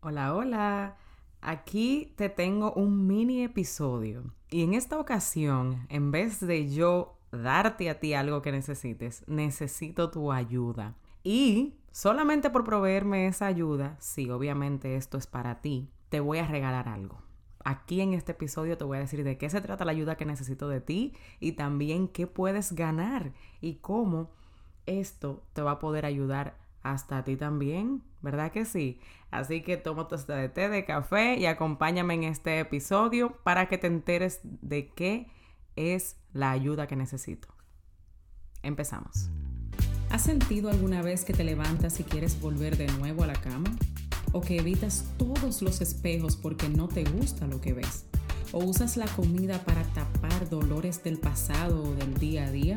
Hola, hola. Aquí te tengo un mini episodio. Y en esta ocasión, en vez de yo darte a ti algo que necesites, necesito tu ayuda. Y solamente por proveerme esa ayuda, sí, obviamente esto es para ti, te voy a regalar algo. Aquí en este episodio te voy a decir de qué se trata la ayuda que necesito de ti y también qué puedes ganar y cómo esto te va a poder ayudar hasta a ti también, ¿verdad que sí? Así que toma tu de té, de café y acompáñame en este episodio para que te enteres de qué es la ayuda que necesito. Empezamos. ¿Has sentido alguna vez que te levantas y quieres volver de nuevo a la cama? ¿O que evitas todos los espejos porque no te gusta lo que ves? ¿O usas la comida para tapar dolores del pasado o del día a día?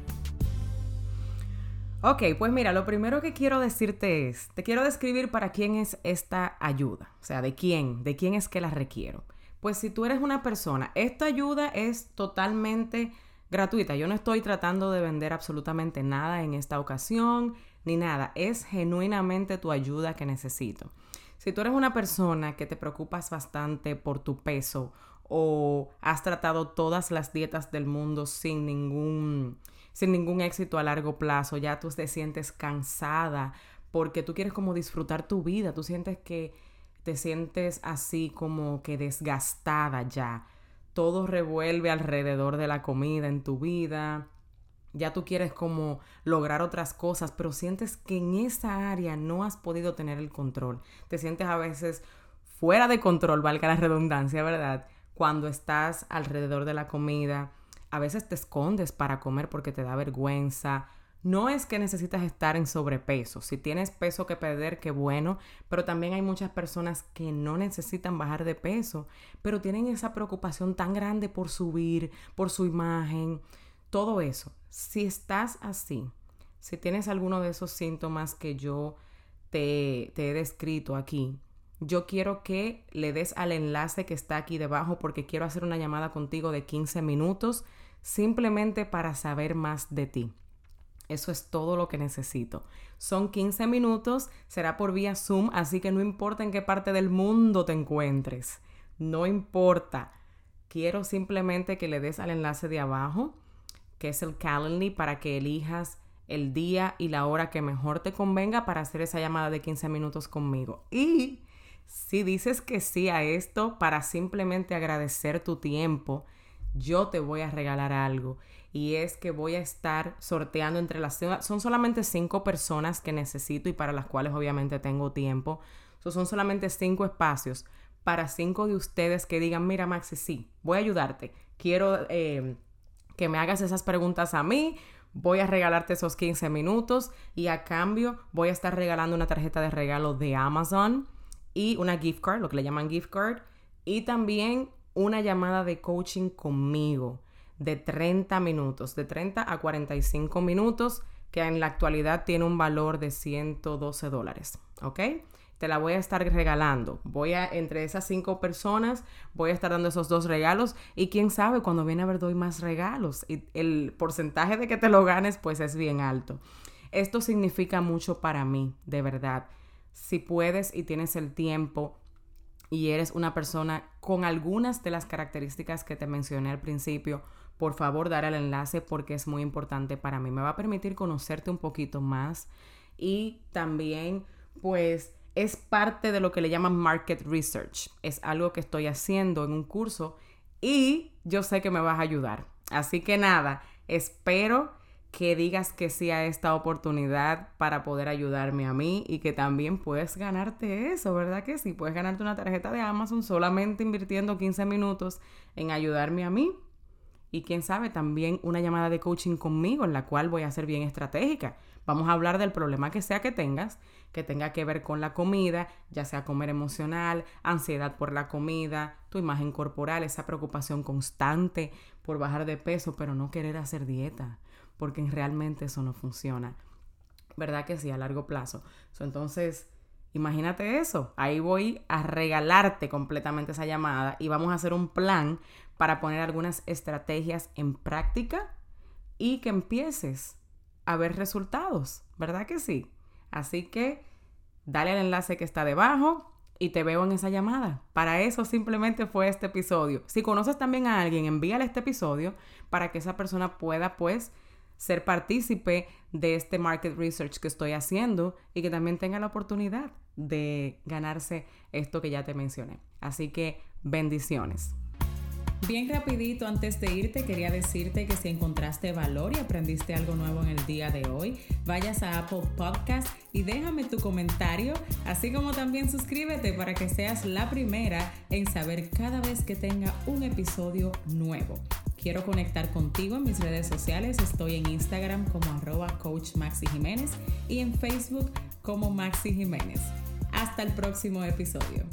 Ok, pues mira, lo primero que quiero decirte es, te quiero describir para quién es esta ayuda, o sea, de quién, de quién es que la requiero. Pues si tú eres una persona, esta ayuda es totalmente gratuita. Yo no estoy tratando de vender absolutamente nada en esta ocasión, ni nada. Es genuinamente tu ayuda que necesito. Si tú eres una persona que te preocupas bastante por tu peso o has tratado todas las dietas del mundo sin ningún sin ningún éxito a largo plazo, ya tú te sientes cansada porque tú quieres como disfrutar tu vida, tú sientes que te sientes así como que desgastada ya. Todo revuelve alrededor de la comida en tu vida. Ya tú quieres como lograr otras cosas, pero sientes que en esa área no has podido tener el control. Te sientes a veces fuera de control, valga la redundancia, ¿verdad? Cuando estás alrededor de la comida, a veces te escondes para comer porque te da vergüenza. No es que necesitas estar en sobrepeso. Si tienes peso que perder, qué bueno. Pero también hay muchas personas que no necesitan bajar de peso, pero tienen esa preocupación tan grande por subir, por su imagen, todo eso. Si estás así, si tienes alguno de esos síntomas que yo te, te he descrito aquí, yo quiero que le des al enlace que está aquí debajo porque quiero hacer una llamada contigo de 15 minutos simplemente para saber más de ti. Eso es todo lo que necesito. Son 15 minutos, será por vía Zoom, así que no importa en qué parte del mundo te encuentres. No importa. Quiero simplemente que le des al enlace de abajo, que es el Calendly, para que elijas el día y la hora que mejor te convenga para hacer esa llamada de 15 minutos conmigo. Y si dices que sí a esto para simplemente agradecer tu tiempo, yo te voy a regalar algo. Y es que voy a estar sorteando entre las... Son solamente cinco personas que necesito y para las cuales obviamente tengo tiempo. son solamente cinco espacios para cinco de ustedes que digan, mira Maxi, sí, voy a ayudarte. Quiero eh, que me hagas esas preguntas a mí. Voy a regalarte esos 15 minutos y a cambio voy a estar regalando una tarjeta de regalo de Amazon y una gift card, lo que le llaman gift card. Y también una llamada de coaching conmigo de 30 minutos, de 30 a 45 minutos, que en la actualidad tiene un valor de 112 dólares, ¿ok? Te la voy a estar regalando. Voy a, entre esas cinco personas, voy a estar dando esos dos regalos y quién sabe, cuando viene a ver doy más regalos y el porcentaje de que te lo ganes pues es bien alto. Esto significa mucho para mí, de verdad. Si puedes y tienes el tiempo, y eres una persona con algunas de las características que te mencioné al principio, por favor dar el enlace porque es muy importante para mí. Me va a permitir conocerte un poquito más y también pues es parte de lo que le llaman market research. Es algo que estoy haciendo en un curso y yo sé que me vas a ayudar. Así que nada, espero que digas que sí a esta oportunidad para poder ayudarme a mí y que también puedes ganarte eso, ¿verdad que sí? Puedes ganarte una tarjeta de Amazon solamente invirtiendo 15 minutos en ayudarme a mí. Y quién sabe también una llamada de coaching conmigo en la cual voy a ser bien estratégica. Vamos a hablar del problema que sea que tengas, que tenga que ver con la comida, ya sea comer emocional, ansiedad por la comida, tu imagen corporal, esa preocupación constante por bajar de peso, pero no querer hacer dieta, porque realmente eso no funciona. ¿Verdad que sí? A largo plazo. entonces, imagínate eso. Ahí voy a regalarte completamente esa llamada y vamos a hacer un plan para poner algunas estrategias en práctica y que empieces a ver resultados, ¿verdad que sí? Así que dale al enlace que está debajo y te veo en esa llamada. Para eso simplemente fue este episodio. Si conoces también a alguien, envíale este episodio para que esa persona pueda pues ser partícipe de este market research que estoy haciendo y que también tenga la oportunidad de ganarse esto que ya te mencioné. Así que bendiciones. Bien rapidito, antes de irte, quería decirte que si encontraste valor y aprendiste algo nuevo en el día de hoy, vayas a Apple Podcast y déjame tu comentario, así como también suscríbete para que seas la primera en saber cada vez que tenga un episodio nuevo. Quiero conectar contigo en mis redes sociales. Estoy en Instagram como arroba coach Maxi Jiménez y en Facebook como Maxi Jiménez. Hasta el próximo episodio.